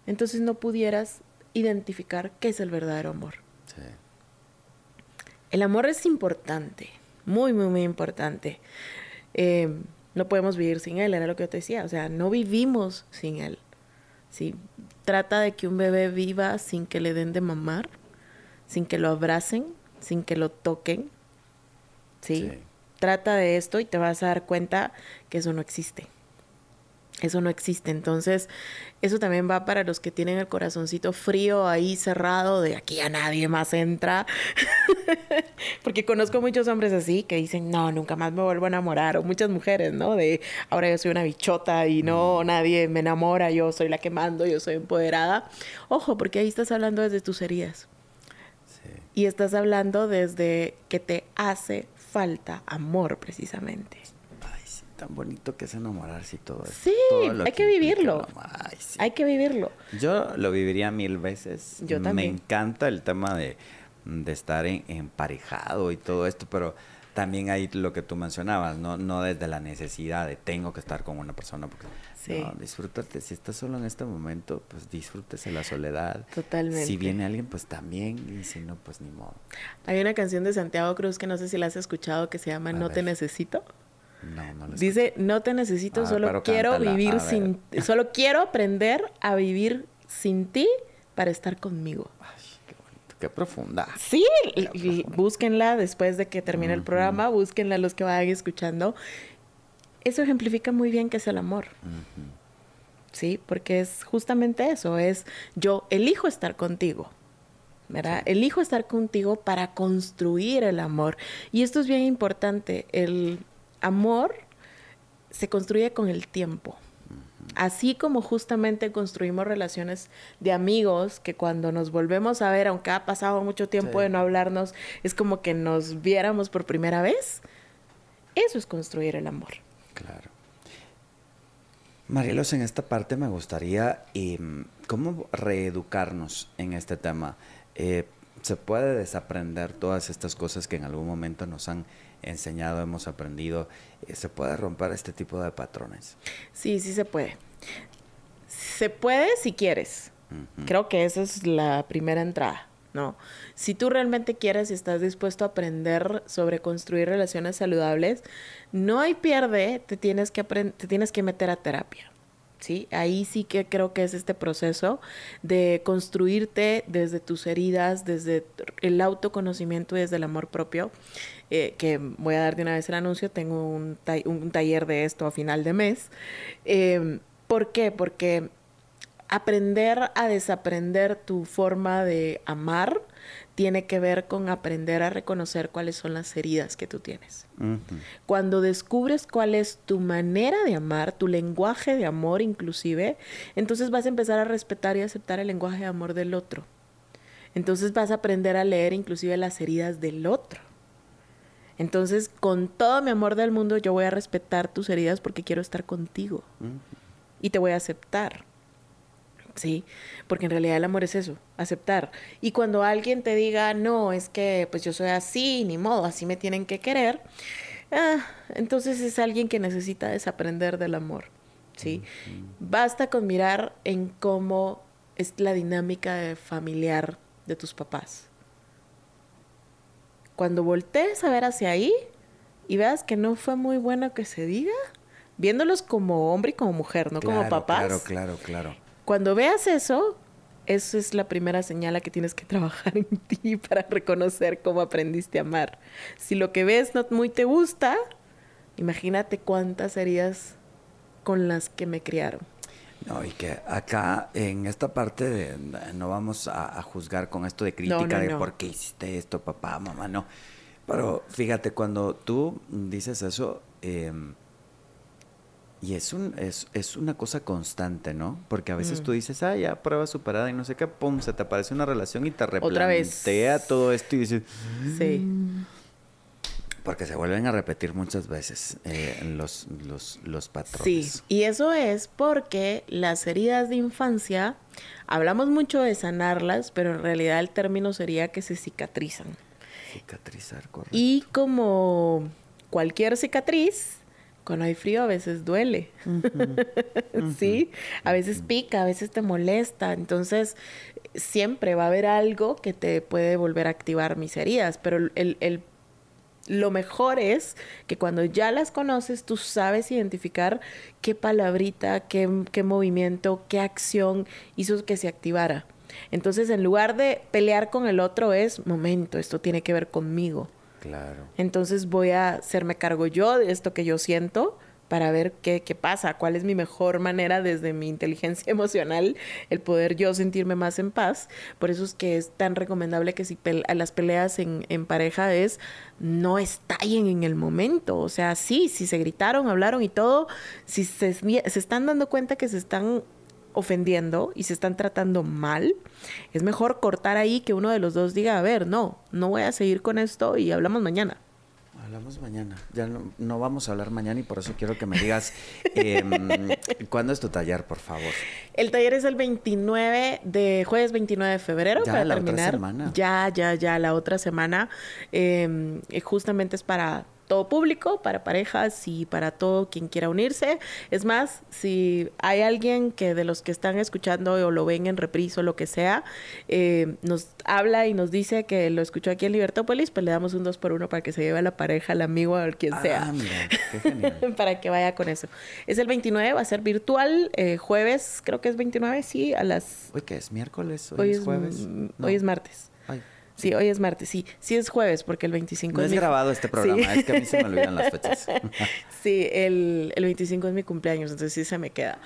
entonces no pudieras identificar qué es el verdadero amor. Sí. El amor es importante, muy, muy, muy importante. Eh, no podemos vivir sin él, era lo que yo te decía, o sea, no vivimos sin él. ¿sí? Trata de que un bebé viva sin que le den de mamar, sin que lo abracen, sin que lo toquen. ¿sí? Trata de esto y te vas a dar cuenta que eso no existe. Eso no existe. Entonces, eso también va para los que tienen el corazoncito frío ahí cerrado, de aquí a nadie más entra. *laughs* Porque conozco muchos hombres así que dicen, no, nunca más me vuelvo a enamorar. O muchas mujeres, ¿no? De ahora yo soy una bichota y no, mm. nadie me enamora, yo soy la que mando, yo soy empoderada. Ojo, porque ahí estás hablando desde tus heridas. Y estás hablando desde que te hace falta amor, precisamente tan bonito que es enamorarse y todo eso. Sí, hay que, vivirlo. Hay que vivirlo. Yo lo viviría mil veces. Yo también. Me encanta el tema de, estar emparejado y todo esto, pero también hay lo que tú mencionabas, ¿no? No desde la necesidad de tengo que estar con una persona, porque sí. no, disfrútate. Si estás solo en este momento, pues disfrútese la soledad. Totalmente. Si viene alguien, pues también, y si no, pues ni modo. Hay una canción de Santiago Cruz que no sé si la has escuchado que se llama No te necesito. Dice, no te necesito, ah, solo quiero vivir sin... Solo quiero aprender a vivir sin ti para estar conmigo. qué bonito, qué profunda. Sí, búsquenla después de que termine el programa, búsquenla los que vayan escuchando. Eso ejemplifica muy bien qué es el amor. Sí, porque es justamente eso, es yo elijo estar contigo. ¿verdad? Elijo estar contigo para construir el amor. Y esto es bien importante, el amor se construye con el tiempo. Así como justamente construimos relaciones de amigos que cuando nos volvemos a ver, aunque ha pasado mucho tiempo de no hablarnos, es como que nos viéramos por primera vez. Eso es construir el amor. Claro. Marielos, en esta parte me gustaría, em, ¿cómo reeducarnos en este tema? Eh, ¿Se puede desaprender todas estas cosas que en algún momento nos han enseñado, hemos aprendido, eh, se puede romper este tipo de patrones. Sí, sí se puede. Se puede si quieres. Creo que esa es la primera entrada. ¿no? Si tú realmente quieres y estás dispuesto a aprender sobre construir relaciones saludables, no hay pierde, te tienes que, te tienes que meter a terapia. ¿Sí? Ahí sí que creo que es este proceso de construirte desde tus heridas, desde el autoconocimiento y desde el amor propio. Eh, que voy a dar de una vez el anuncio, tengo un, un taller de esto a final de mes. Em, ¿Por qué? Porque aprender a desaprender tu forma de amar tiene que ver con aprender a reconocer cuáles son las heridas que tú tienes. Cuando descubres cuál es tu manera de amar, tu lenguaje de amor inclusive, entonces vas a empezar a respetar y aceptar el lenguaje de amor del otro. Entonces vas a aprender a leer inclusive las heridas del otro. Entonces, con todo mi amor del mundo, yo voy a respetar tus heridas porque quiero estar contigo. Y te voy a aceptar. ¿Sí? Porque en realidad el amor es eso, aceptar. Y cuando alguien te diga, no, es que pues yo soy así, ni modo, así me tienen que querer, ah, entonces es alguien que necesita desaprender del amor. ¿Sí? Basta con mirar en cómo es la dinámica familiar de tus papás cuando voltees a ver hacia ahí y veas que no fue muy bueno que se diga, viéndolos como hombre y como mujer, no como papás. Claro, claro, claro. Cuando veas eso, esa es la primera señal a que tienes que trabajar *laughs* en ti para reconocer cómo aprendiste a amar. Si lo que ves no muy te gusta, imagínate cuántas heridas con las que me criaron. No, y que acá en esta parte de, no vamos a, juzgar con esto de crítica de por qué hiciste esto, papá, mamá, no. Pero fíjate, cuando tú dices eso, em, y es, un, es, es, una cosa constante, ¿no? Porque a veces mm. tú dices, ah, ya prueba superada y no sé qué, pum, se te aparece una relación y te replantea todo esto y dices, sí. Mm". Porque se vuelven a repetir muchas veces eh, los, los, los patrones. Sí, y eso es porque las heridas de infancia, hablamos mucho de sanarlas, pero en realidad el término sería que se cicatrizan. Cicatrizar, correcto. Y como cualquier cicatriz, cuando hay frío a veces duele, *laughs* ¿sí? A veces pica, a veces te molesta, entonces siempre va a haber algo que te puede volver a activar mis heridas, pero el, el lo mejor es que cuando ya las conoces, tú sabes identificar qué palabrita, qué, qué, movimiento, qué acción hizo que se activara. Entonces, en lugar de pelear con el otro, es momento, esto tiene que ver conmigo. Claro. Entonces voy a hacerme cargo yo de esto que yo siento para ver qué, qué, pasa, cuál es mi mejor manera desde mi inteligencia *laughs* emocional, el poder yo sentirme más en paz. Por eso es que es tan recomendable que si las peleas en, en, pareja es no estallen en el momento. O sea, sí, si se gritaron, hablaron y todo, si se, se están dando cuenta que se están ofendiendo y se están tratando mal, es mejor cortar ahí que uno de los dos diga, a ver, no, no voy a seguir con esto y hablamos mañana. Hablamos mañana. Ya no, vamos a hablar mañana y por eso quiero que me digas *laughs* eh, cuándo es tu taller, por favor. El taller es el 29 de jueves 29 de febrero ya, para la terminar. Otra semana. Ya, ya, ya la otra semana. Eh, justamente es para todo público, para parejas y para todo quien quiera unirse. Es más, si hay alguien que de los que están escuchando o lo ven en reprise o lo que sea, eh, nos habla y nos dice que lo escuchó aquí en Libertópolis, pues le damos un dos por uno para que se lleve a la pareja, al amigo, a quien ah, sea. Mira, qué genial. *laughs* para que vaya con eso. Es el 29, va a ser virtual, eh, jueves, creo que es 29, sí, a las... Hoy que es miércoles, hoy, Hoy es es, jueves. No. hoy es martes. Sí, hoy es martes, sí. Sí es jueves, porque el 25 no es mi- grabado este programa, Sí. es que a mí se me *laughs* olvidan las fechas. Sí, el, el 25 es mi cumpleaños, entonces sí se me queda.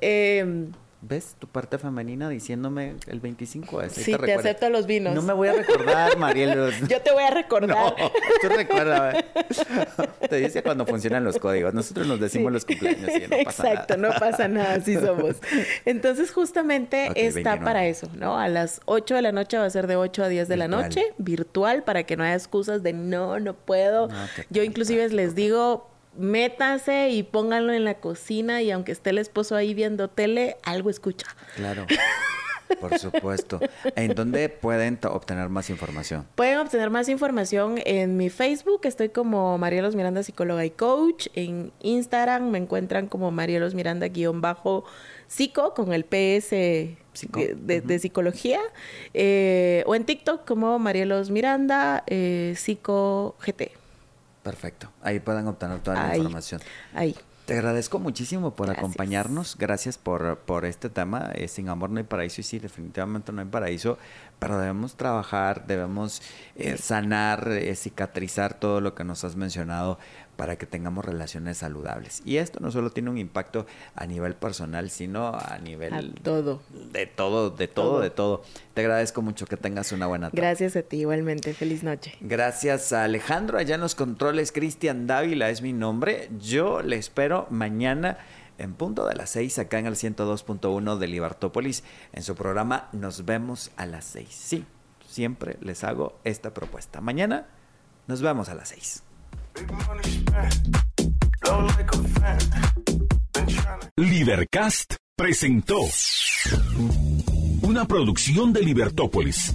Eh, ¿Ves tu parte femenina diciéndome el 25? Así sí, te, acepto los vinos. No me voy a recordar, Mariel. *laughs* Yo te voy a recordar. No, tú recuerda. Te dice cuando funcionan los códigos. Nosotros nos decimos Sí. los cumpleaños y no pasa Exacto, nada. no pasa nada, así somos. Entonces, justamente está 29. para eso, ¿no? A las 8 de la noche va a ser de 8 a 10 de la noche, virtual, para que no haya excusas de no, no puedo. No, Yo inclusive les digo, métanse y pónganlo en la cocina y aunque esté el esposo ahí viendo tele, algo escucha. Claro. *laughs* Por supuesto. ¿En dónde pueden obtener más información? Pueden obtener más información en mi Facebook, estoy como Marielos Miranda Psicóloga y Coach. En Instagram me encuentran como Marielos Miranda guion bajo psico con el PS Psico. de, de- de psicología. Eh, o en TikTok como Marielos Miranda eh, Psico GT. Perfecto. Ahí pueden obtener toda la Ahí. información. Ahí. Te agradezco muchísimo por Gracias. acompañarnos. Gracias por, por este tema. Eh, sin amor no hay paraíso. Y sí, definitivamente no hay paraíso. Pero debemos trabajar, debemos eh, sanar, eh, cicatrizar todo lo que nos has mencionado para que tengamos relaciones saludables. Y esto no solo tiene un impacto a nivel personal, sino a nivel A todo. de todo, de todo, Todo. de todo. Te agradezco mucho que tengas una buena tarde. Gracias a ti igualmente. Feliz noche. Gracias a Alejandro, allá en los controles, Cristian Dávila es mi nombre. Yo le espero mañana en punto de las 6 acá en el 102.1 de Libertópolis en su programa Nos vemos a las 6. Sí, siempre les hago esta propuesta. Mañana nos vemos a las 6. Big money spent, blow like a fan. Been tryna Libercast presentó una producción de Libertópolis.